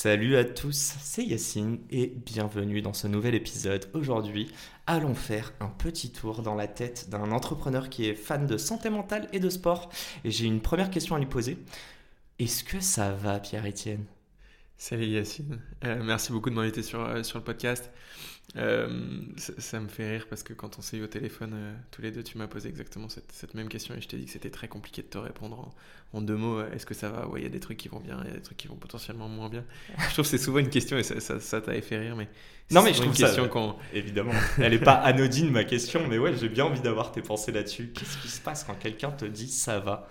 Salut à tous, c'est Yacine et bienvenue dans ce nouvel épisode. Aujourd'hui, allons faire un petit tour dans la tête d'un entrepreneur qui est fan de santé mentale et de sport. Et j'ai une première question à lui poser. Est-ce que ça va, Pierre-Étienne? Salut Yacine, euh, merci beaucoup de m'inviter sur, euh, sur le podcast. Euh, ça, me fait rire parce que quand on s'est eu au téléphone, euh, tous les deux, tu m'as posé exactement cette, cette, même question et je t'ai dit que c'était très compliqué de te répondre en, en deux mots. Euh, est-ce que ça va? Ouais, il y a des trucs qui vont bien, il y a des trucs qui vont potentiellement moins bien. je trouve que c'est souvent une question et ça, ça, ça t'avait fait rire, mais non, mais je trouve une question ça, quand évidemment, elle est pas anodine ma question, mais ouais, j'ai bien envie d'avoir tes pensées là-dessus. Qu'est-ce qui se passe quand quelqu'un te dit ça va?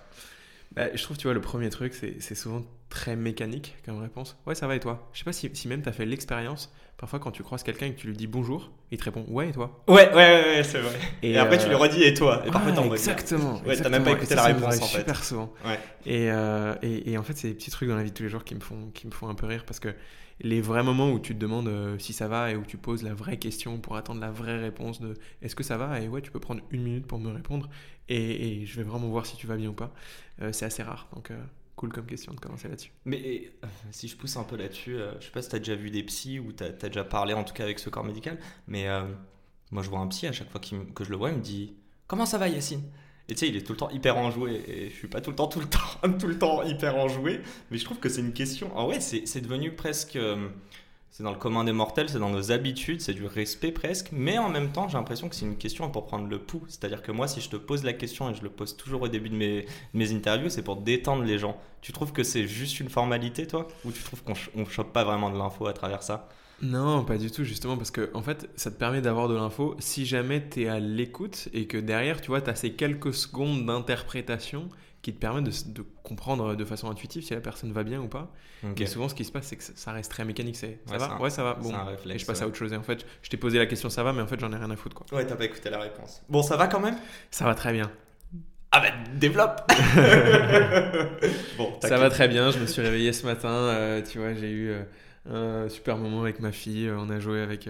Bah, je trouve, tu vois, le premier truc, c'est souvent très mécanique comme réponse. Ouais, ça va et toi? Je sais pas si, si même tu as fait l'expérience. Parfois, quand tu croises quelqu'un et que tu lui dis bonjour, il te répond ouais et toi? Ouais, ouais, ouais, c'est vrai. Et, et après, euh... tu lui redis et toi? Et parfois, ouais, exactement. Ouais, t'as même pas écouté la réponse en fait. super souvent. Ouais. Et, euh, et, et, en fait, c'est des petits trucs dans la vie de tous les jours qui me font, qui me font un peu rire parce que les vrais moments où tu te demandes euh, si ça va et où tu poses la vraie question pour attendre la vraie réponse de est-ce que ça va? Et ouais tu peux prendre une minute pour me répondre et, je vais vraiment voir si tu vas bien ou pas euh, c'est assez rare donc euh, cool comme question de commencer là-dessus mais si je pousse un peu là-dessus je sais pas si tu as déjà vu des psys ou tu as, déjà parlé en tout cas avec ce corps médical mais moi je vois un psy à chaque fois que je le vois il me dit comment ça va Yacine? Et tu sais, il est tout le temps hyper enjoué. Et je suis pas tout le temps, tout le temps, tout le temps hyper enjoué. Mais je trouve que c'est une question. En vrai, c'est devenu presque. C'est dans le commun des mortels, c'est dans nos habitudes, c'est du respect presque. Mais en même temps, j'ai l'impression que c'est une question pour prendre le pouls. C'est-à-dire que moi, si je te pose la question, et je le pose toujours au début de mes, mes interviews, c'est pour détendre les gens. Tu trouves que c'est juste une formalité, toi? Ou tu trouves qu'on ne chope pas vraiment de l'info à travers ça? Non, pas du tout, justement, parce que en fait, ça te permet d'avoir de l'info si jamais tu es à l'écoute et que derrière, tu vois, tu as ces quelques secondes d'interprétation qui te permettent de, de, comprendre de façon intuitive si la personne va bien ou pas. Okay. Et souvent, ce qui se passe, c'est que ça reste très mécanique. C'est ça ouais, va Ouais, ça va. Bon, réflexe, et je passe à autre chose. Et en fait, je t'ai posé la question, ça va, mais en fait, j'en ai rien à foutre, quoi. Ouais, t'as pas écouté la réponse. Bon, ça va quand même? Ça va très bien. Ah bah développe Bon, ça va très bien. Je me suis réveillé ce matin. Euh, tu vois, j'ai eu. Euh, un super moment avec ma fille. On a joué avec,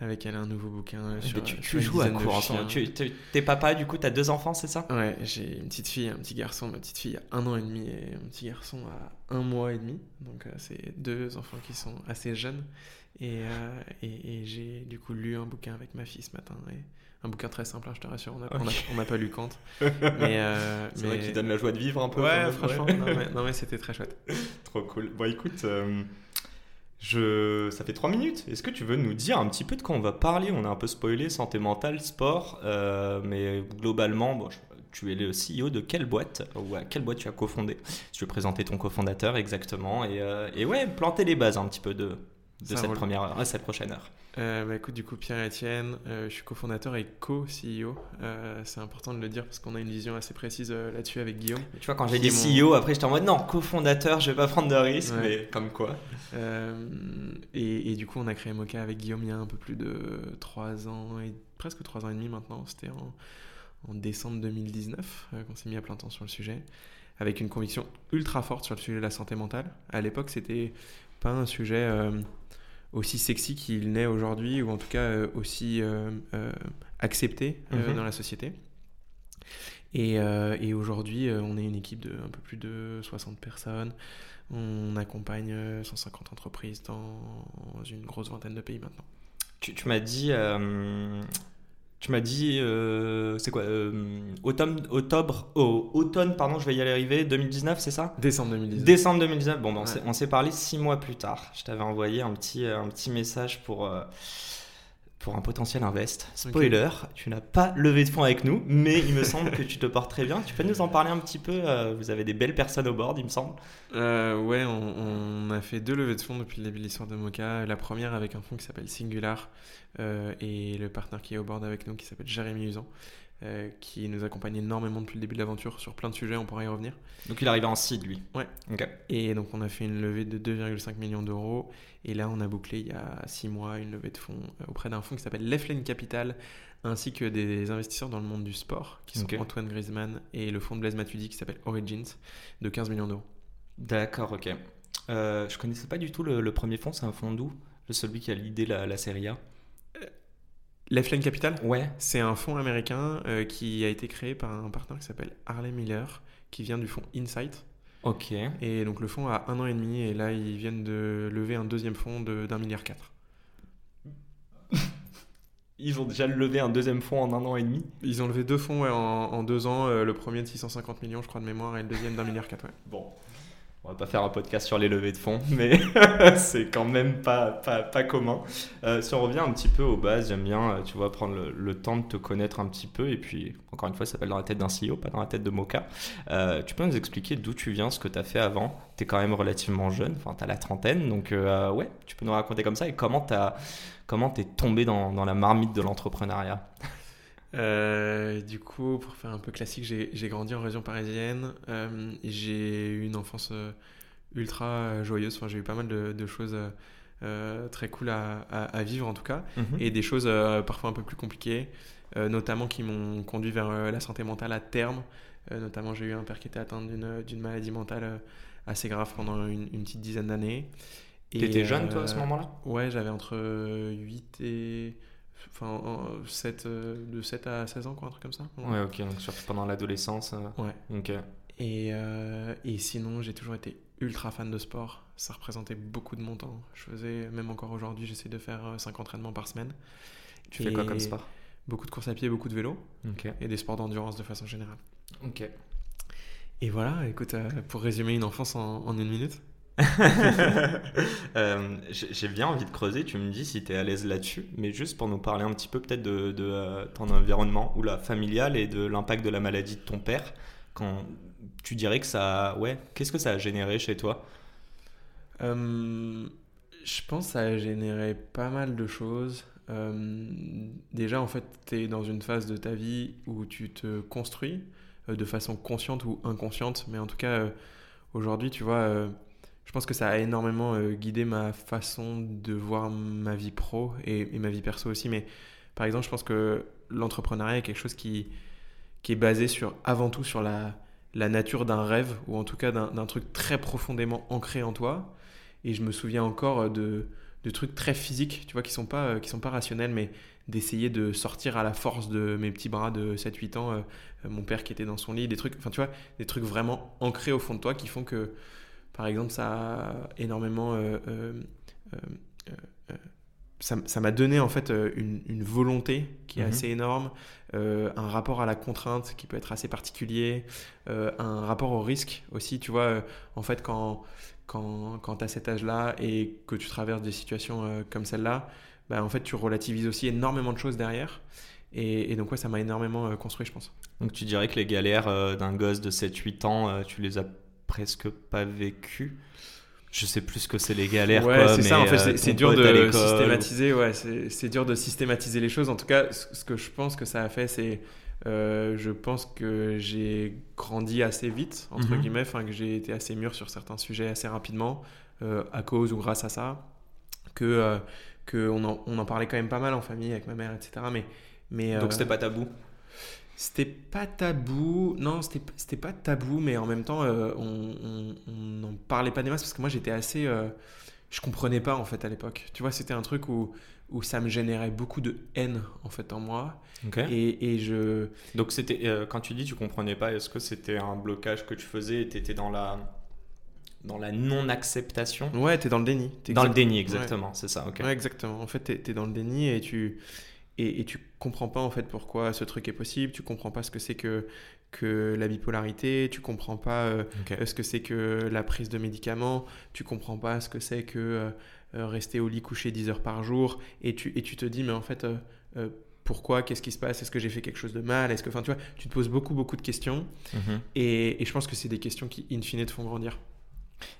avec elle un nouveau bouquin. Sur, tu, tu joues à quoi tu, T'es papa, du coup, t'as deux enfants, c'est ça? Ouais, j'ai une petite fille un petit garçon. Ma petite fille a un an et demi et mon petit garçon a un mois et demi. Donc, euh, c'est deux enfants qui sont assez jeunes. Et, euh, et, et j'ai du coup lu un bouquin avec ma fille ce matin. Et un bouquin très simple, hein, je te rassure. On n'a okay. pas lu Kant. mais euh, c'est vrai qu'il donne la joie de vivre un peu. Ouais, franchement. non, mais, mais c'était très chouette. Trop cool. Bon, écoute. Euh... Je... Ça fait 3 minutes. Est-ce que tu veux nous dire un petit peu de quoi on va parler? On a un peu spoilé santé mentale, sport, euh, mais globalement, bon, tu es le CEO de quelle boîte? Ou à quelle boîte tu as cofondé? Si tu veux présenter ton cofondateur exactement. Et, euh, et ouais, planter les bases un petit peu de, de cette première heure, cette prochaine heure. Euh, bah écoute, du coup, Pierre-Etienne, euh, je suis cofondateur et co-CEO. Euh, c'est important de le dire parce qu'on a une vision assez précise là-dessus avec Guillaume. Tu vois, quand j'ai dit mon... CEO, après j'étais en mode non, cofondateur, je vais pas prendre de risque, ouais. mais comme quoi. Et, et, du coup, on a créé Mocha avec Guillaume il y a un peu plus de 3 ans, et presque 3 ans et demi maintenant. C'était en, en, décembre 2019 qu'on s'est mis à plein temps sur le sujet, avec une conviction ultra forte sur le sujet de la santé mentale. À l'époque, c'était pas un sujet aussi sexy qu'il n'est aujourd'hui, ou en tout cas euh, aussi euh, euh, accepté -hmm. dans la société. Et, et aujourd'hui, on est une équipe de un peu plus de 60 personnes. On accompagne 150 entreprises dans une grosse vingtaine de pays maintenant. Tu, tu m'as dit tu m'as dit, euh, c'est quoi euh, Automne, octobre, oh, automne, pardon, je vais y aller arriver, 2019, c'est ça? Décembre 2019. Décembre 2019, bon, ben, ouais. on s'est parlé six mois plus tard. Je t'avais envoyé un petit, un petit message pour, euh, pour un potentiel invest. Spoiler, okay. tu n'as pas levé de fonds avec nous, mais il me semble que tu te portes très bien. Tu peux nous en parler un petit peu euh, Vous avez des belles personnes au board, il me semble. Euh, ouais, on, on, a fait deux levées de fonds depuis le début de l'histoire de Mocha. La première avec un fonds qui s'appelle Singular euh, et le partenaire qui est au board avec nous qui s'appelle Jérémy Usan. Euh, qui nous accompagne énormément depuis le début de l'aventure sur plein de sujets, on pourra y revenir. Donc il arrivait en seed, lui. Ouais. Et donc on a fait une levée de 2,5 millions d'euros. Et là, on a bouclé il y a 6 mois une levée de fonds euh, auprès d'un fonds qui s'appelle Leflane Capital, ainsi que des investisseurs dans le monde du sport, qui sont. Antoine Griezmann et le fonds de Blaise Matuidi qui s'appelle Origins, de 15 millions d'euros. D'accord, ok. Euh, je connaissais pas du tout le, le premier fonds, c'est un fonds d'où? Le Celui qui a l'idée la, la série A? Leflane Capital Ouais. C'est un fonds américain euh, qui a été créé par un partenaire qui s'appelle Harley Miller, qui vient du fonds Insight. Ok. Et donc le fonds a un an et demi, et là ils viennent de lever un deuxième fonds de- d'un milliard quatre. Ils ont déjà levé un deuxième fonds en un an et demi? Ils ont levé deux fonds ouais, en, en deux ans, euh, le premier de 650 millions je crois de mémoire, et le deuxième d'un milliard quatre. Ouais. Bon. On va pas faire un podcast sur les levées de fonds, mais c'est quand même pas, pas, commun. Euh, si on revient un petit peu aux bases, j'aime bien, euh, tu vois, prendre le, temps de te connaître un petit peu. Et puis, encore une fois, ça s'appelle dans la tête d'un CEO, pas dans la tête de Mocha. Euh, tu peux nous expliquer d'où tu viens, ce que tu as fait avant? Tu es quand même relativement jeune, enfin, tu as la trentaine. Donc, euh, ouais, tu peux nous raconter comme ça. Et comment tu es tombé dans, dans la marmite de l'entrepreneuriat? Euh, du coup, pour faire un peu classique, j'ai grandi en région parisienne. euh, j'ai eu une enfance euh, ultra joyeuse. Enfin, j'ai eu pas mal de, de choses euh, très cool à, à- à vivre en tout cas. et des choses parfois un peu plus compliquées, notamment qui m'ont conduit vers la santé mentale à terme. Notamment, j'ai eu un père qui était atteint d'une maladie mentale assez grave pendant une, une petite dizaine d'années. T'étais jeune, toi, à ce moment-là? Ouais, j'avais entre 8 et. Enfin, en- 7, euh, de 7 à 16 ans, quoi, un truc comme ça. Ouais, ok, donc surtout pendant l'adolescence. euh, Ouais. Ok. Et, euh, et sinon, j'ai toujours été ultra fan de sport. Ça représentait beaucoup de mon temps. Je faisais, même encore aujourd'hui, j'essaie de faire 5 entraînements par semaine. Tu fais quoi comme sport? Beaucoup de course à pied, beaucoup de vélo et des sports d'endurance de façon générale. Ok. Et voilà, écoute, euh, pour résumer une enfance en, en une minute. Euh, j'ai bien envie de creuser, tu me dis si tu es à l'aise là-dessus, mais juste pour nous parler un petit peu peut-être de, euh, ton environnement ou la familial et de l'impact de la maladie de ton père, quand tu dirais que ça... Ouais, qu'est-ce que ça a généré chez toi? Euh, je pense que ça a généré pas mal de choses. Déjà, en fait, tu es dans une phase de ta vie où tu te construis de façon consciente ou inconsciente, mais en tout cas, aujourd'hui, tu vois, je pense que ça a énormément euh, guidé ma façon de voir ma vie pro et, ma vie perso aussi. Mais par exemple, je pense que l'entrepreneuriat est quelque chose qui, qui est basé sur, avant tout sur la, la nature d'un rêve, ou en tout cas d'un truc très profondément ancré en toi. Et je me souviens encore de, de trucs très physiques, tu vois, qui sont pas, euh, sont pas rationnels, mais d'essayer de sortir à la force de mes petits bras de 7-8 ans, euh, euh, mon père qui était dans son lit, des trucs, tu vois, des trucs vraiment ancrés au fond de toi qui font que, par exemple, ça a énormément... euh, euh, euh, ça m'a donné en fait une, une volonté qui est Mhm. assez énorme, un rapport à la contrainte qui peut être assez particulier, un rapport au risque aussi, tu vois, en fait quand, quand, quand tu as cet âge-là et que tu traverses des situations comme celle-là, bah, en fait tu relativises aussi énormément de choses derrière. Et, et donc ouais, ça m'a énormément euh, construit, je pense. Donc tu dirais que les galères euh, d'un gosse de 7-8 ans, euh, tu les as presque pas vécues je sais plus ce que c'est les galères. Ouais, c'est ça. En fait, euh, c'est- ton dur de systématiser. Ouais, c'est dur de systématiser les choses. En tout cas, ce que je pense que ça a fait, c'est, euh, je pense que j'ai grandi assez vite entre Mhm. guillemets, enfin que j'ai été assez mûr sur certains sujets assez rapidement euh, à cause ou grâce à ça. Que euh, que on en, on en parlait quand même pas mal en famille avec ma mère, etc. Mais mais Donc euh, c'était pas tabou. C'était pas tabou, non, c'était pas tabou, mais en même temps, euh, on n'en parlait pas des masses parce que moi j'étais assez. euh, je comprenais pas en fait à l'époque. Tu vois, c'était un truc où, où ça me générait beaucoup de haine en fait en moi. Ok. Et, et je. Donc c'était euh, quand tu dis tu comprenais pas, est-ce que c'était un blocage que tu faisais et t'étais dans la dans la non acceptation, Ouais, t'es dans le déni. Dans le déni exactement, c'est ça. Ok. Ouais, exactement. En fait, t'es es dans le déni et tu. Et, et tu comprends pas en fait pourquoi ce truc est possible, tu comprends pas ce que c'est que, que la bipolarité, tu comprends pas euh, ce que c'est que la prise de médicaments, tu comprends pas ce que c'est que euh, euh, rester au lit couché 10 heures par jour, et tu, et tu te dis, mais en fait, euh, pourquoi, qu'est-ce qui se passe, est-ce que j'ai fait quelque chose de mal, est-ce que, enfin, tu vois, tu te poses beaucoup, beaucoup de questions, Mhm. et, et je pense que c'est des questions qui, in fine, te font grandir.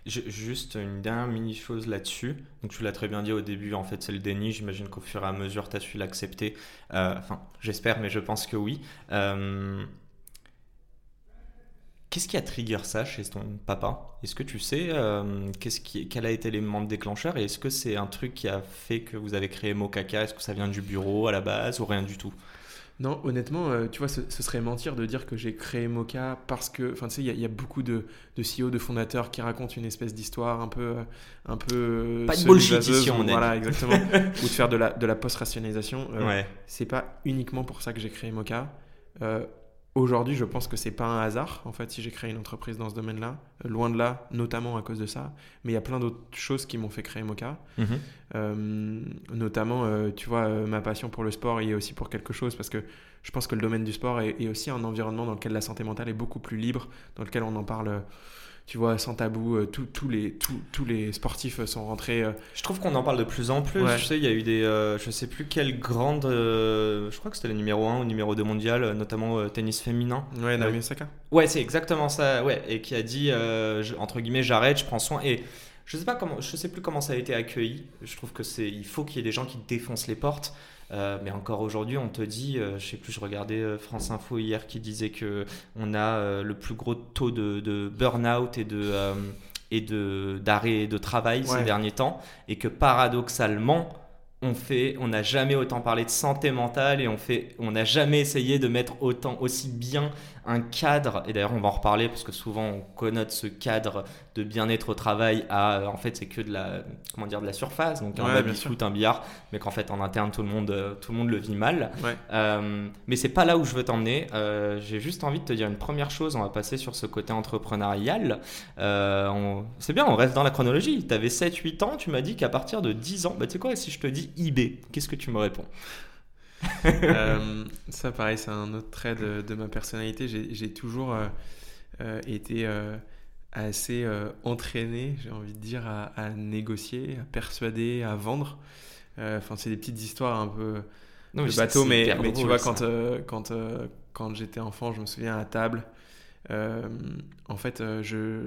Juste une dernière mini chose là-dessus. Donc tu l'as très bien dit au début, en fait c'est le déni. J'imagine qu'au fur et à mesure tu as su l'accepter. Euh, enfin, j'espère, mais je pense que oui. Euh, qu'est-ce qui a trigger ça chez ton papa? Est-ce que tu sais euh, qu'est-ce qui, quel a été l'élément déclencheur et est-ce que c'est un truc qui a fait que vous avez créé Mokaka? Est-ce que ça vient du bureau à la base ou rien du tout? Non, honnêtement, euh, tu vois, ce, serait mentir de dire que j'ai créé Mocha parce que, enfin, tu sais, il y, a beaucoup de, de CEO, de fondateurs qui racontent une espèce d'histoire un peu, euh, un peu. Euh, pas de bullshit ici, on Voilà, exactement. ou de faire de la, de la post-rationalisation. ouais. C'est pas uniquement pour ça que j'ai créé Mocha. Aujourd'hui, je pense que c'est pas un hasard, en fait, si j'ai créé une entreprise dans ce domaine-là. Euh, loin de là, notamment à cause de ça. Mais il y a plein d'autres choses qui m'ont fait créer Mocha. Mhm. Euh, notamment, euh, tu vois, ma passion pour le sport y est aussi pour quelque chose, parce que je pense que le domaine du sport est, est, aussi un environnement dans lequel la santé mentale est beaucoup plus libre, dans lequel on en parle tu vois, sans tabou, euh, tous les, tous les sportifs sont rentrés. Euh. Je trouve qu'on en parle de plus en plus. Je sais, il y a eu des. Euh, je sais plus quelle grande. je crois que c'était le numéro 1 ou numéro 2 mondial, notamment tennis féminin. Ouais, Naomi Osaka. Ouais, c'est exactement ça. Ouais, et qui a dit, entre guillemets, j'arrête, je prends soin. Et je sais pas comment. Je sais plus comment ça a été accueilli. Je trouve que c'est. Il faut qu'il y ait des gens qui défoncent les portes. Euh, mais encore aujourd'hui, on te dit, euh, je sais plus, je regardais euh, France Info hier qui disait que on a le plus gros taux de, de burn-out et de et de d'arrêt de travail ces derniers temps, et que paradoxalement, on fait, on n'a jamais autant parlé de santé mentale et on fait, on n'a jamais essayé de mettre autant aussi bien un cadre. Et d'ailleurs, on va en reparler parce que souvent on connote ce cadre de bien-être au travail à euh, en fait c'est que de la comment dire de la surface. Donc un baby foot un billard mais qu'en fait en interne tout le monde euh, tout le monde le vit mal. Euh, mais c'est pas là où je veux t'emmener. J'ai juste envie de te dire une première chose. On va passer sur ce côté entrepreneurial. C'est bien on reste dans la chronologie. Tu avais 7 8 ans. Tu m'as dit qu'à partir de 10 ans bah tu sais quoi si je te dis eBay. Qu'est-ce que tu me réponds ça pareil c'est un autre trait de, de ma personnalité. J'ai toujours été assez euh, entraîné, j'ai envie de dire, à, négocier, à persuader, à vendre. Euh, enfin, c'est des petites histoires un peu de bateau, mais, mais tu vois, quand, euh, quand, quand j'étais enfant, je me souviens à table, euh, en fait, euh,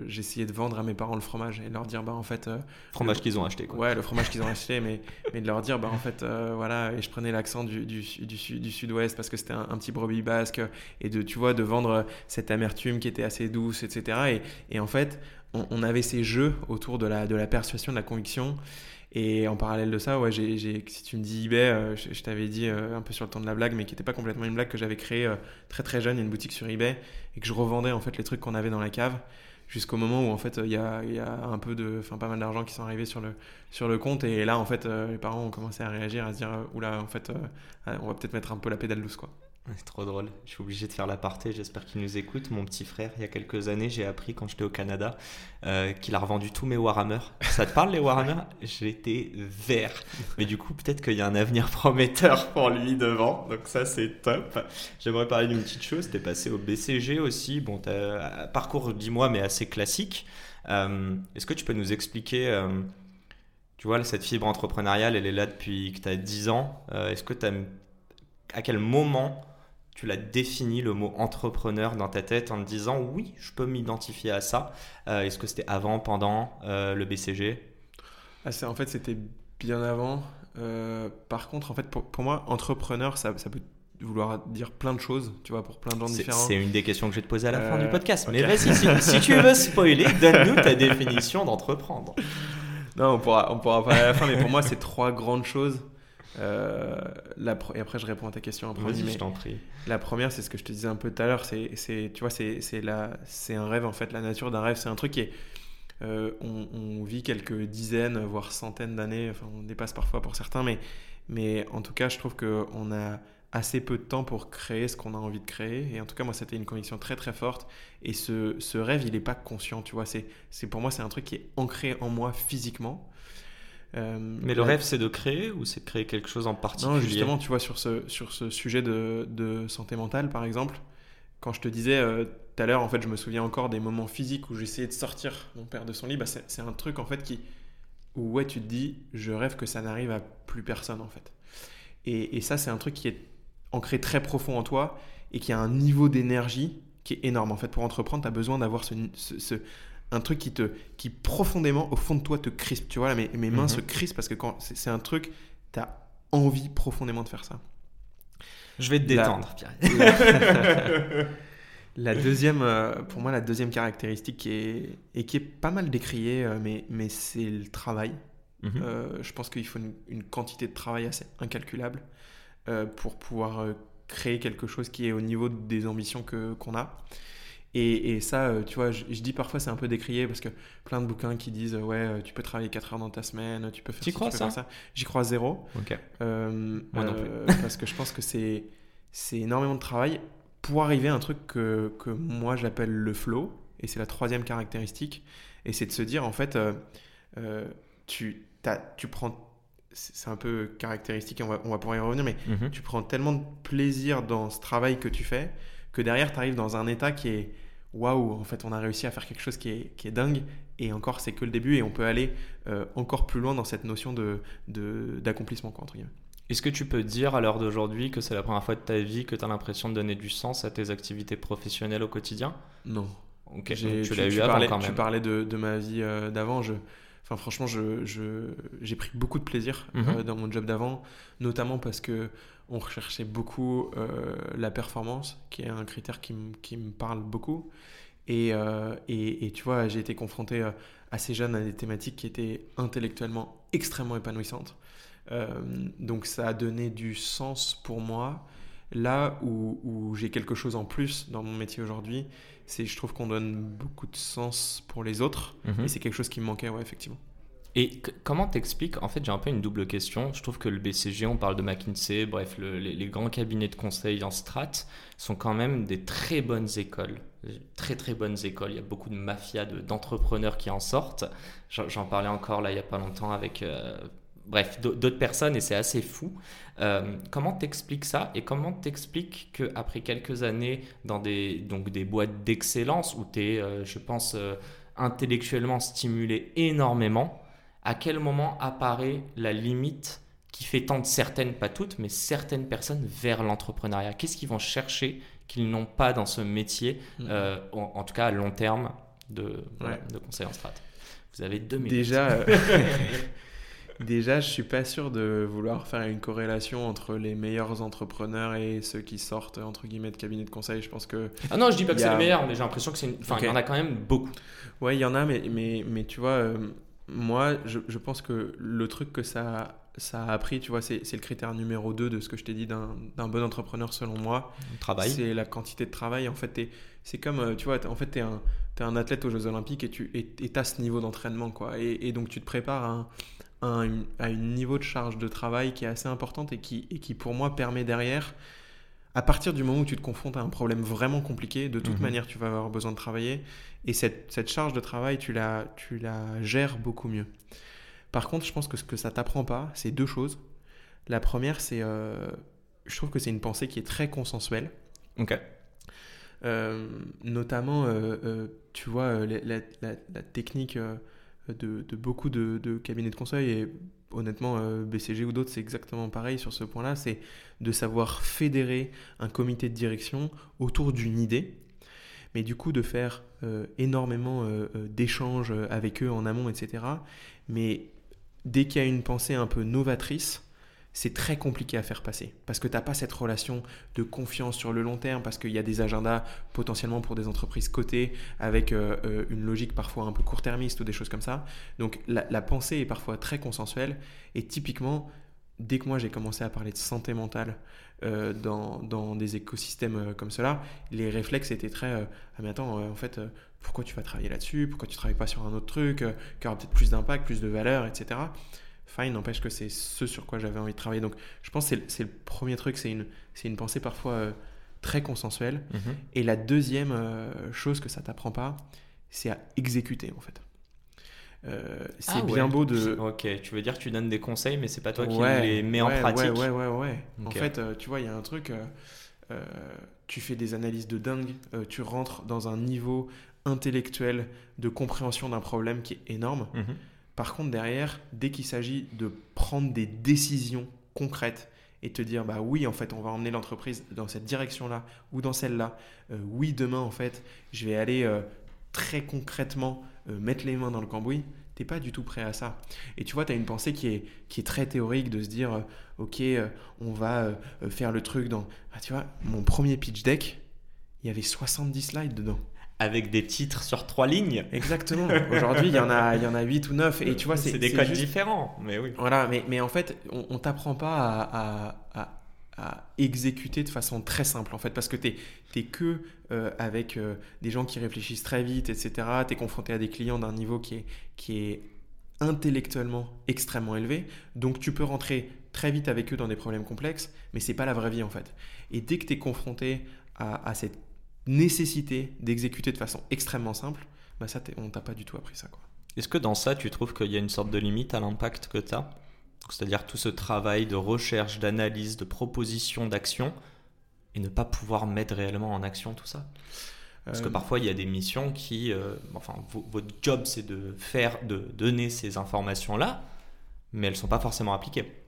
j'essayais de vendre à mes parents le fromage et leur dire, bah en fait. Euh, fromage qu'ils ont acheté, quoi. Ouais, le fromage qu'ils ont acheté, mais, mais de leur dire, bah en fait, voilà, et je prenais l'accent du, du, du, du sud-ouest parce que c'était un, petit brebis basque, et de, tu vois, de vendre cette amertume qui était assez douce, etc. Et, et en fait, on, on, avait ces jeux autour de la, de la persuasion, de la conviction. Et en parallèle de ça, ouais, j'ai, si tu me dis eBay, euh, je, t'avais dit euh, un peu sur le temps de la blague, mais qui n'était pas complètement une blague, que j'avais créé euh, très très jeune, une boutique sur eBay, et que je revendais en fait les trucs qu'on avait dans la cave, jusqu'au moment où en fait il y a, y, a, un peu de, enfin pas mal d'argent qui sont arrivés sur le, sur le compte, et là en fait les parents ont commencé à réagir, à se dire, oula, en fait, on va peut-être mettre un peu la pédale douce quoi. C'est trop drôle. Je suis obligé de faire l'aparté. J'espère qu'il nous écoute. Mon petit frère, il y a quelques années, j'ai appris quand j'étais au Canada euh, qu'il a revendu tous mes Warhammer. Ça te parle les Warhammer? J'étais vert. Mais du coup, peut-être qu'il y a un avenir prometteur pour lui devant. Donc ça, c'est top. J'aimerais parler d'une petite chose. T'es passé au BCG aussi. Bon, as un parcours, dis-moi, mais assez classique. Euh, est-ce que tu peux nous expliquer euh, tu vois, cette fibre entrepreneuriale, elle est là depuis que tu as 10 ans. Est-ce que tu à quel moment tu l'as défini le mot entrepreneur dans ta tête en te disant oui, je peux m'identifier à ça euh, Est-ce que c'était avant, pendant euh, le BCG ah, En fait, c'était bien avant. Euh, par contre, en fait, pour, moi, entrepreneur, ça, ça, peut vouloir dire plein de choses, tu vois, pour plein de gens différents. C'est une des questions que je vais te poser à la fin du podcast. Mais vas-y, si, tu veux spoiler, donne-nous ta définition d'entreprendre. Non, on pourra, on pourra parler à la fin, mais pour moi, c'est trois grandes choses. Euh, la et après, je réponds à ta question. Vas-y, je t'en prie. La première, c'est ce que je te disais un peu tout à l'heure. C'est, tu vois, c'est, c'est un rêve en fait. La nature d'un rêve, c'est un truc qui est. Euh, on, vit quelques dizaines, voire centaines d'années. Enfin, on dépasse parfois pour certains, mais, mais en tout cas, je trouve qu'on a assez peu de temps pour créer ce qu'on a envie de créer. Et en tout cas, moi, c'était une conviction très très forte. Et ce, ce rêve, il n'est pas conscient, tu vois. C'est, c'est pour moi, c'est un truc qui est ancré en moi physiquement. Euh, mais le rêve, c'est de créer ou c'est de créer quelque chose en particulier Non, justement, tu vois, sur ce, sur ce sujet de, de santé mentale, par exemple, quand je te disais euh, tout à l'heure, en fait, je me souviens encore des moments physiques où j'essayais de sortir mon père de son lit. Bah, c'est un truc, en fait, qui, où ouais, tu te dis, je rêve que ça n'arrive à plus personne, en fait. Et, et ça, c'est un truc qui est ancré très profond en toi et qui a un niveau d'énergie qui est énorme. En fait, pour entreprendre, tu as besoin d'avoir ce, ce, un truc qui te qui profondément au fond de toi te crispe tu vois mes, mes mains Mhm. se crispent parce que quand c'est un truc tu as envie profondément de faire ça Je vais te détendre, la, la deuxième euh, pour moi la deuxième caractéristique qui est et qui est pas mal décriée euh, mais mais c'est le travail Mhm. Euh, je pense qu'il faut une, une quantité de travail assez incalculable euh, pour pouvoir créer quelque chose qui est au niveau des ambitions que qu'on a. Et, et ça, euh, tu vois, je, je dis parfois c'est un peu décrié parce que plein de bouquins qui disent euh, ouais, euh, tu peux travailler 4 heures dans ta semaine, tu peux faire ci, crois, tu peux ça faire ça. J'y crois zéro. Ok. Euh, Moi non euh, parce que je pense que c'est c'est énormément de travail pour arriver à un truc que, que moi j'appelle le flow, et c'est la troisième caractéristique, et c'est de se dire en fait, euh, euh, tu, prends, c'est un peu caractéristique, on va, on va pouvoir y revenir, mais Mhm. tu prends tellement de plaisir dans ce travail que tu fais que derrière tu arrives dans un état qui est waouh, en fait on a réussi à faire quelque chose qui est, qui est dingue, et encore c'est que le début, et on peut aller euh, encore plus loin dans cette notion de- de- d'accomplissement, quoi, entre guillemets. Est-ce que tu peux dire à l'heure d'aujourd'hui que c'est la première fois de ta vie que tu as l'impression de donner du sens à tes activités professionnelles au quotidien? Non. Ok, J'ai- donc tu l'as eu avant parlais, quand tu parlais de, de ma vie euh, d'avant. Je, enfin, franchement, je, je- j'ai pris beaucoup de plaisir Mhm. euh, dans mon job d'avant, notamment parce que on recherchait beaucoup euh, la performance, qui est un critère qui, me- qui me parle beaucoup. Et, euh, et, et tu vois, j'ai été confronté euh, assez jeune à des thématiques qui étaient intellectuellement extrêmement épanouissantes. Donc ça a donné du sens pour moi. Là où, où j'ai quelque chose en plus dans mon métier aujourd'hui, c'est je trouve qu'on donne beaucoup de sens pour les autres. Mhm. Et c'est quelque chose qui me manquait, ouais, effectivement. Et comment t'expliques En fait, j'ai un peu une double question. Je trouve que le BCG, on parle de McKinsey, bref, le- les, grands cabinets de conseil en strat sont quand même des très bonnes écoles. Très très bonnes écoles. Il y a beaucoup de mafias de- d'entrepreneurs qui en sortent. J'en parlais encore là il y a pas longtemps avec. euh, Bref, d'au- d'autres personnes et c'est assez fou. Euh, comment t'expliques ça et comment t'expliques qu'après quelques années dans des, donc des boîtes d'excellence où tu es, je pense, euh, intellectuellement stimulé énormément, à quel moment apparaît la limite qui fait tendre certaines, pas toutes, mais certaines personnes vers l'entrepreneuriat? Qu'est-ce qu'ils vont chercher qu'ils n'ont pas dans ce métier, euh, en, en tout cas à long terme, de, voilà, Ouais. de conseil en strat? Vous avez deux minutes. Déjà, euh, déjà, je suis pas sûr de vouloir faire une corrélation entre les meilleurs entrepreneurs et ceux qui sortent entre guillemets de cabinet de conseil. Je pense que Ah non, je dis pas que c'est a- le meilleur, mais j'ai l'impression que c'est une... Enfin, il y en a quand même beaucoup. Ouais, il y en a, mais, mais, mais tu vois, euh, moi, je, je pense que le truc que ça, ça a appris, tu vois, c'est le critère numéro 2 de ce que je t'ai dit d'un bon entrepreneur selon moi. Travail. C'est la quantité de travail. En fait, c'est comme, euh, tu vois, en fait, tu es un, t'es un athlète aux Jeux Olympiques et tu et, as ce niveau d'entraînement, quoi. Et, et donc, tu te prépares à un, à un- à un niveau de charge de travail qui est assez importante et qui, et qui pour moi, permet derrière, à partir du moment où tu te confrontes à un problème vraiment compliqué, de toute Mhm. manière, tu vas avoir besoin de travailler. Et cette, cette charge de travail, tu la, tu la gères beaucoup mieux. Par contre, je pense que ce que ça t'apprend pas, c'est deux choses. La première, c'est, euh, je trouve que c'est une pensée qui est très consensuelle. Ok. Euh, notamment, euh, tu vois, la, la- la- la technique de, de beaucoup de, de cabinets de conseil, et honnêtement, euh, BCG ou d'autres, c'est exactement pareil sur ce point-là, c'est de savoir fédérer un comité de direction autour d'une idée, mais du coup de faire euh, énormément euh, d'échanges avec eux en amont, etc. Mais dès qu'il y a une pensée un peu novatrice, c'est très compliqué à faire passer parce que tu n'as pas cette relation de confiance sur le long terme parce qu'il y a des agendas potentiellement pour des entreprises cotées avec euh, euh, une logique parfois un peu court-termiste ou des choses comme ça. Donc la, pensée est parfois très consensuelle et typiquement, dès que moi j'ai commencé à parler de santé mentale euh, dans, dans des écosystèmes comme cela, les réflexes étaient très Ah mais attends, en fait, pourquoi tu vas travailler là-dessus? Pourquoi tu travailles pas sur un autre truc qui aura peut-être plus d'impact, plus de valeur, etc. Fine, n'empêche que c'est ce sur quoi j'avais envie de travailler. Donc je pense que c'est le- premier truc, c'est une, une pensée parfois euh, très consensuelle. Mhm. Et la deuxième euh, chose que ça t'apprend pas, c'est à exécuter en fait. Euh, c'est Ah bien ouais. beau de. Ok, tu veux dire que tu donnes des conseils, mais c'est pas toi qui les mets en pratique. Ouais, ouais, ouais. En fait, tu vois, il y a un truc. tu fais des analyses de dingue. tu rentres dans un niveau intellectuel de compréhension d'un problème qui est énorme. Mhm. Par contre, derrière, dès qu'il s'agit de prendre des décisions concrètes et te dire, bah oui, en fait, on va emmener l'entreprise dans cette direction-là ou dans celle-là. Euh, oui, demain, en fait, je vais aller euh, très concrètement euh, mettre les mains dans le cambouis, t'es pas du tout prêt à ça. Et tu vois, tu as une pensée qui est, qui est très théorique de se dire, ok, on va faire le truc dans... Ah, tu vois, mon premier pitch deck, il y avait 70 slides dedans avec des titres sur trois lignes. Exactement. Aujourd'hui, il y en a, il y en a 8 ou 9 et tu vois, c'est des codes différents, mais oui. Voilà, mais, mais en fait, on, on t'apprend pas à, à, à, exécuter de façon très simple en fait, parce que tu es, que euh, avec euh, des gens qui réfléchissent très vite, etc. Tu es confronté à des clients d'un niveau qui est, qui est intellectuellement extrêmement élevé, donc tu peux rentrer très vite avec eux dans des problèmes complexes, mais c'est pas la vraie vie en fait. Et dès que tu es confronté à, à cette nécessité d'exécuter de façon extrêmement simple, bah ça, on t'a pas du tout appris ça. Quoi. Est-ce que dans ça, tu trouves qu'il y a une sorte de limite à l'impact que tu as C'est-à-dire tout ce travail de recherche, d'analyse, de proposition, d'action, et ne pas pouvoir mettre réellement en action tout ça? Parce que euh, parfois, il y a des missions qui... Euh, enfin, votre job, c'est de faire, de donner ces informations-là, mais elles ne sont pas forcément appliquées.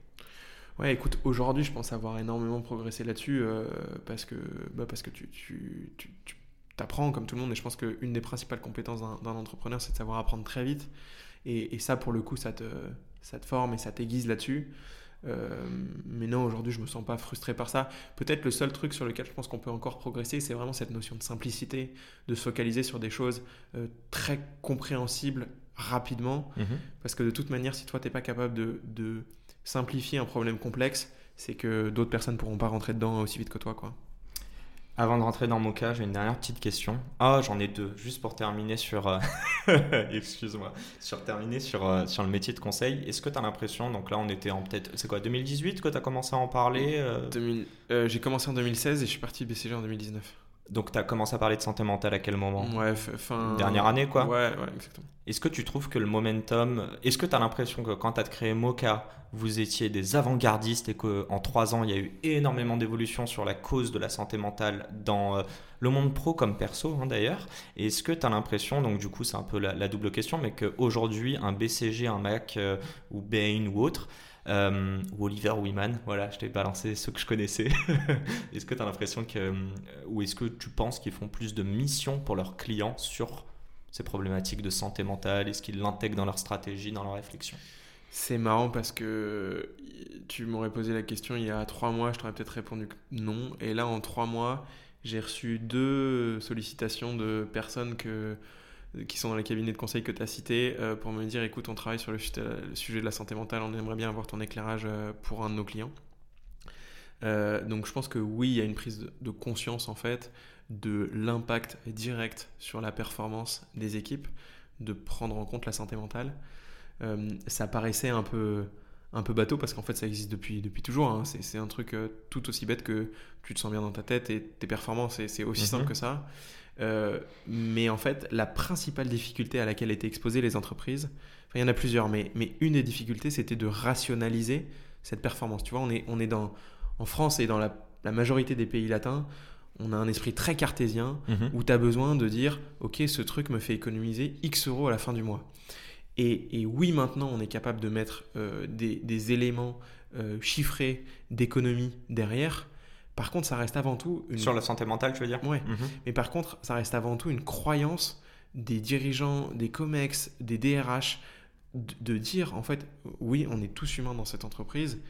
Ouais, écoute, aujourd'hui, je pense avoir énormément progressé là-dessus euh, parce que, bah parce que tu, tu, tu, tu apprends comme tout le monde et je pense qu'une des principales compétences d'un entrepreneur, c'est de savoir apprendre très vite. Et, et, ça, pour le coup, ça te, ça te forme et ça t'aiguise là-dessus. Euh, mais non, aujourd'hui, je me sens pas frustré par ça. Peut-être le seul truc sur lequel je pense qu'on peut encore progresser, c'est vraiment cette notion de simplicité, de se focaliser sur des choses euh, très compréhensibles rapidement. Mhm. Parce que de toute manière, si toi, tu n'es pas capable de, de simplifier un problème complexe, c'est que d'autres personnes pourront pas rentrer dedans aussi vite que toi. quoi. Avant de rentrer dans mon cas, j'ai une dernière petite question. Ah, j'en ai deux, juste pour terminer sur. Euh, excuse-moi. Sur terminer sur, euh, sur le métier de conseil. Est-ce que tu as l'impression, donc là on était en peut-être. C'est quoi, 2018 que tu as commencé à en parler euh? J'ai commencé en 2016 et je suis parti de BCG en 2019. Donc, tu as commencé à parler de santé mentale à quel moment? Ouais, fin. Dernière année, quoi Ouais, ouais, exactement. Est-ce que tu trouves que le momentum. Est-ce que tu as l'impression que quand tu as créé Mocha, vous étiez des avant-gardistes et qu'en trois ans, il y a eu énormément d'évolution sur la cause de la santé mentale dans euh, le monde pro comme perso, hein, d'ailleurs? Est-ce que tu as l'impression, donc du coup, c'est un peu la, double question, mais qu'aujourd'hui, un BCG, un Mac euh, ou Bain ou autre, euh, ou Oliver Wyman, voilà, je t'ai balancé ceux que je connaissais. est-ce que tu as l'impression que, euh, ou est-ce que tu penses qu'ils font plus de missions pour leurs clients sur ces problématiques de santé mentale? Est-ce qu'ils l'intègrent dans leur stratégie, dans leur réflexion? C'est marrant parce que tu m'aurais posé la question il y a trois mois, je t'aurais peut-être répondu non. Et là, en trois mois, j'ai reçu deux sollicitations de personnes que qui sont dans les cabinets de conseil que tu as cités euh, pour me dire écoute, on travaille sur le, sujet de la santé mentale, on aimerait bien avoir ton éclairage euh, pour un de nos clients. Euh, donc je pense que oui, il y a une prise de conscience en fait de l'impact direct sur la performance des équipes, de prendre en compte la santé mentale. ça paraissait un peu, un peu bateau parce qu'en fait ça existe depuis, depuis toujours. Hein. C'est un truc tout aussi bête que tu te sens bien dans ta tête et tes performances, c'est aussi simple mhm. que ça. Euh, mais en fait, la principale difficulté à laquelle étaient exposées les entreprises, il y en a plusieurs, mais, mais une des difficultés, c'était de rationaliser cette performance. Tu vois, on est, on est dans, en France et dans la, la majorité des pays latins, on a un esprit très cartésien mhm. où tu as besoin de dire, OK, ce truc me fait économiser X euros à la fin du mois. Et, et oui, maintenant, on est capable de mettre euh, des, des, éléments euh, chiffrés d'économie derrière, par contre, ça reste avant tout. Une... Sur la santé mentale, tu veux dire? Oui. Mhm. Mais par contre, ça reste avant tout une croyance des dirigeants, des COMEX, des DRH, de, dire en fait, oui, on est tous humains dans cette entreprise.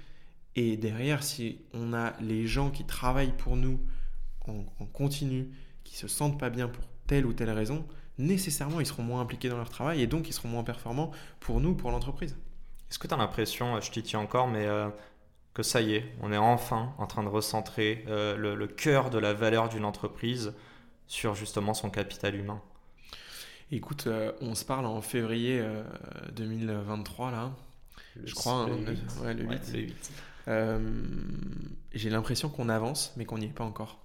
Et derrière, si on a les gens qui travaillent pour nous en, continu, qui se sentent pas bien pour telle ou telle raison, nécessairement, ils seront moins impliqués dans leur travail et donc ils seront moins performants pour nous, pour l'entreprise. Est-ce que tu as l'impression, je t'y tiens encore, mais euh, que ça y est, on est enfin en train de recentrer euh, le, cœur de la valeur d'une entreprise sur justement son capital humain Écoute, euh, on se parle en février 2023 euh, là, je crois. Le, hein, Ouais, le 8. J'ai l'impression qu'on avance, mais qu'on n'y est pas encore.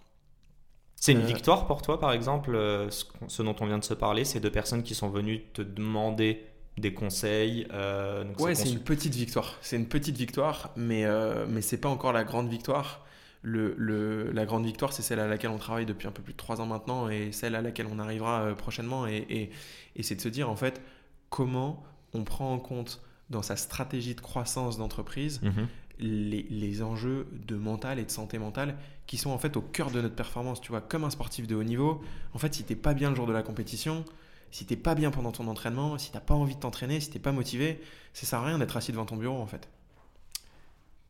C'est une victoire pour toi, par exemple, ce, ce, dont on vient de se parler, ces deux personnes qui sont venues te demander des conseils. Euh, ouais, c'est une petite victoire. C'est une petite victoire, mais, euh, mais c'est pas encore la grande victoire. Le, le, la grande victoire, c'est celle à laquelle on travaille depuis un peu plus de trois ans maintenant et celle à laquelle on arrivera euh, prochainement. Et, et, et c'est de se dire, en fait, comment on prend en compte dans sa stratégie de croissance d'entreprise mhm. les, les, enjeux de mental et de santé mentale qui sont en fait au cœur de notre performance. Tu vois, comme un sportif de haut niveau, en fait, si t'es pas bien le jour de la compétition, si t'es pas bien pendant ton entraînement, si t'as pas envie de t'entraîner, si t'es pas motivé, ça sert à rien d'être assis devant ton bureau en fait.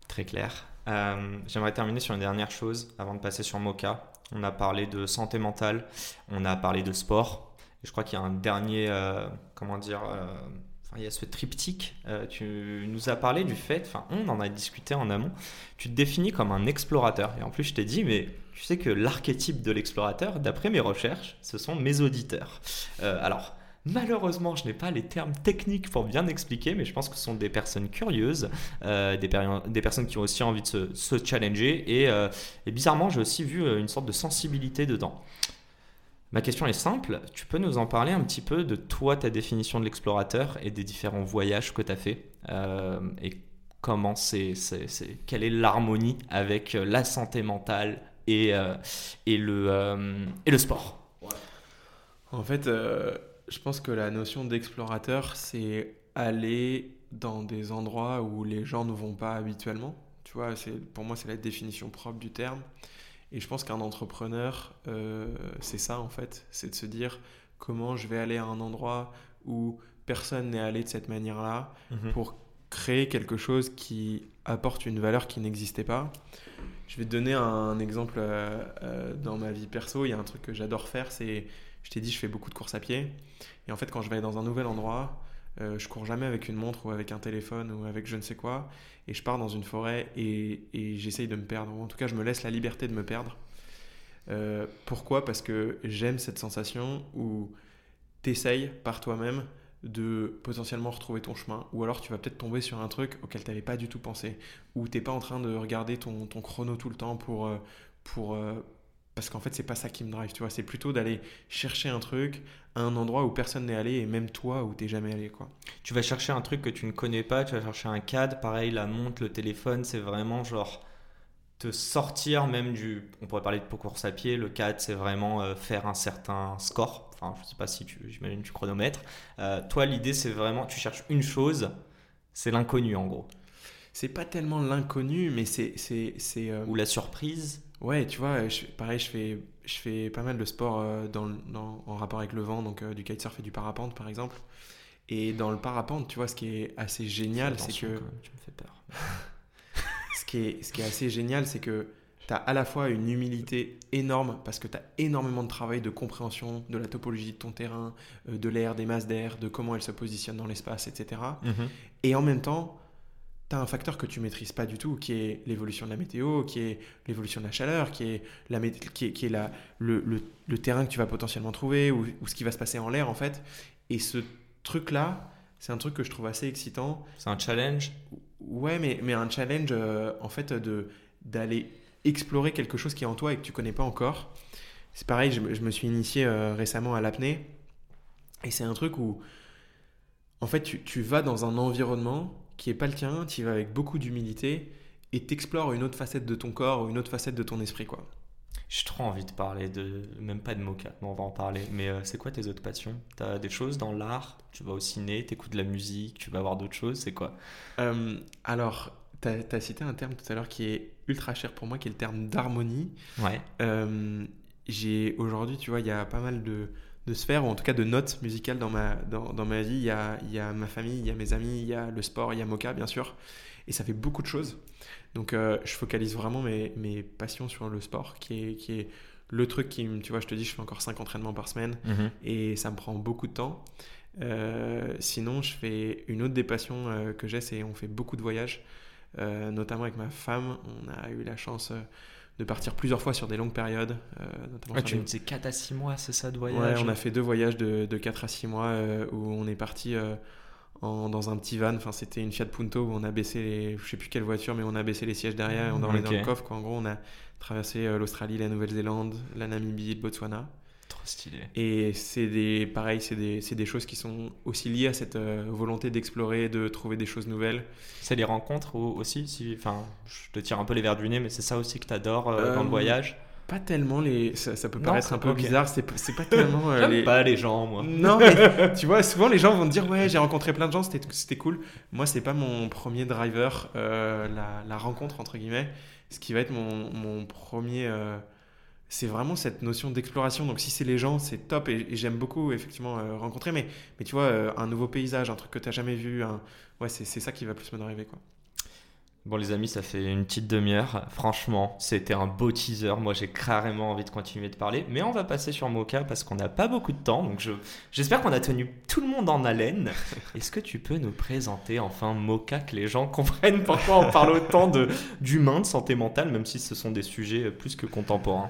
Très clair. Euh, j'aimerais terminer sur une dernière chose avant de passer sur Mocha. On a parlé de santé mentale, on a parlé de sport. je crois qu'il y a un dernier, euh, comment dire, euh, il y a ce triptyque. tu nous as parlé du fait, enfin, on en a discuté en amont. Tu te définis comme un explorateur. Et en plus, je t'ai dit, mais tu sais que l'archétype de l'explorateur, d'après mes recherches, ce sont mes auditeurs. alors, Malheureusement, je n'ai pas les termes techniques pour bien expliquer, mais je pense que ce sont des personnes curieuses, euh, des, personnes qui ont aussi envie de se, challenger, euh, et, bizarrement, j'ai aussi vu euh, une sorte de sensibilité dedans. Ma question est simple, tu peux nous en parler un petit peu de toi, ta définition de l'explorateur et des différents voyages que tu as fait, et comment c'est, quelle est l'harmonie avec la santé mentale et, et le sport? En fait, je pense que la notion d'explorateur, c'est aller dans des endroits où les gens ne vont pas habituellement. Tu vois, pour moi, c'est la définition propre du terme. Et je pense qu'un entrepreneur, euh, c'est ça en fait, c'est de se dire comment je vais aller à un endroit où personne n'est allé de cette manière-là mhm. pour créer quelque chose qui apporte une valeur qui n'existait pas. Je vais te donner un exemple euh, euh, dans ma vie perso. Il y a un truc que j'adore faire, c'est je t'ai dit, je fais beaucoup de courses à pied. Et en fait, quand je vais dans un nouvel endroit, euh, je cours jamais avec une montre ou avec un téléphone ou avec je ne sais quoi. Et je pars dans une forêt et, j'essaye de me perdre. En tout cas, je me laisse la liberté de me perdre. Euh, pourquoi? Parce que j'aime cette sensation où tu essayes par toi-même de potentiellement retrouver ton chemin. Ou alors tu vas peut-être tomber sur un truc auquel tu n'avais pas du tout pensé. Ou tu n'es pas en train de regarder ton, chrono tout le temps pour, pour, euh, parce qu'en fait c'est pas ça qui me drive tu vois. C'est plutôt d'aller chercher un truc à un endroit où personne n'est allé et même toi où t'es jamais allé quoi. Tu vas chercher un truc que tu ne connais pas tu vas chercher un cadre pareil la montre le téléphone c'est vraiment genre te sortir même du on pourrait parler de course à pied le cadre c'est vraiment euh, faire un certain score. Enfin je sais pas si tu j'imagine tu chronomètres. Euh, toi l'idée c'est vraiment tu cherches une chose c'est l'inconnu en gros. C'est pas tellement l'inconnu mais c'est c'est, euh, ou la surprise Ouais, tu vois, pareil, je fais, je fais pas mal de sport euh, dans, dans, en rapport avec le vent, donc euh, du kitesurf et du parapente par exemple. Et dans le parapente, tu vois, ce qui est assez génial, c'est que. Tu me fais peur. ce, qui est, ce qui est assez génial, c'est que tu as à la fois une humilité énorme parce que tu as énormément de travail de compréhension de la topologie de ton terrain, euh, de l'air, des masses d'air, de comment elle se positionne dans l'espace, etc. Mhm. Et en même temps, tu as un facteur que tu maîtrises pas du tout, qui est l'évolution de la météo, qui est l'évolution de la chaleur, qui est, la, qui est, qui est la, le, le, terrain que tu vas potentiellement trouver, ou, ou ce qui va se passer en l'air en fait. Et ce truc-là, c'est un truc que je trouve assez excitant. C'est un challenge? Ouais, mais, mais un challenge euh, en fait de d'aller explorer quelque chose qui est en toi et que tu connais pas encore. C'est pareil, je, je, me suis initié euh, récemment à l'apnée. Et c'est un truc où, en fait, tu, tu vas dans un environnement qui est pas le tien, tu y vas avec beaucoup d'humilité et t'explores une autre facette de ton corps ou une autre facette de ton esprit quoi. J'ai trop envie de parler de même pas de mocha, mais on va en parler. Mais euh, c'est quoi tes autres passions? T'as des choses dans l'art? Tu vas au ciné, t'écoutes de la musique, tu vas voir d'autres choses, c'est quoi? Euh, Alors, tu as, cité un terme tout à l'heure qui est ultra cher pour moi, qui est le terme d'harmonie. Ouais. Euh, j'ai aujourd'hui, tu vois, il y a pas mal de, de sphères, ou en tout cas de notes musicales dans ma, dans, dans ma vie. Il y, a, il y, a, ma famille, il y a mes amis, il y a le sport, il y a Mocha, bien sûr. Et ça fait beaucoup de choses. Donc, euh, je focalise vraiment mes, mes, passions sur le sport, qui est, qui est le truc qui, tu vois, je te dis, je fais encore 5 entraînements par semaine mhm. et ça me prend beaucoup de temps. Euh, sinon, je fais une autre des passions euh, que j'ai, c'est on fait beaucoup de voyages, notamment avec ma femme. On a eu la chance de partir plusieurs fois sur des longues périodes. Euh, tu me disais 4 à 6 mois, c'est ça, de voyage Ouais, on a fait deux voyages de, de 4 à 6 mois euh, où on est parti euh, dans un petit van. Enfin, c'était une Fiat Punto où on a baissé les. Je sais plus quelle voiture, mais on a baissé les sièges derrière et on dormait dans le coffre. En gros, on a traversé l'Australie, la Nouvelle-Zélande, la Namibie, le Botswana. Stylé. Et c'est des, pareil, c'est des, des, choses qui sont aussi liées à cette euh, volonté d'explorer, de trouver des choses nouvelles. C'est les rencontres aussi si, Enfin, je te tire un peu les verres du nez, mais c'est ça aussi que tu adores euh, dans le euh, voyage? pas tellement les ça, peut paraître un peu bizarre c'est pas tellement les... pas les gens moi. Non mais tu vois souvent les gens vont te dire ouais j'ai rencontré plein de gens c'était cool. Moi c'est pas mon premier driver la, la, rencontre entre guillemets. Ce qui va être mon, mon premier c'est vraiment cette notion d'exploration. Donc si c'est les gens, c'est top et, j'aime beaucoup effectivement rencontrer. Mais, mais tu vois, un nouveau paysage, un truc que tu n'as jamais vu, ouais, c'est ça qui va plus me driver. Quoi. Bon les amis, ça fait une petite demi-heure. Franchement, c'était un beau teaser. Moi, j'ai carrément envie de continuer de parler. Mais on va passer sur Mocha parce qu'on n'a pas beaucoup de temps. Donc j'espère qu'on a tenu tout le monde en haleine. Est-ce que tu peux nous présenter enfin Mocha, que les gens comprennent pourquoi on parle autant d'humains, de santé mentale, même si ce sont des sujets plus que contemporains?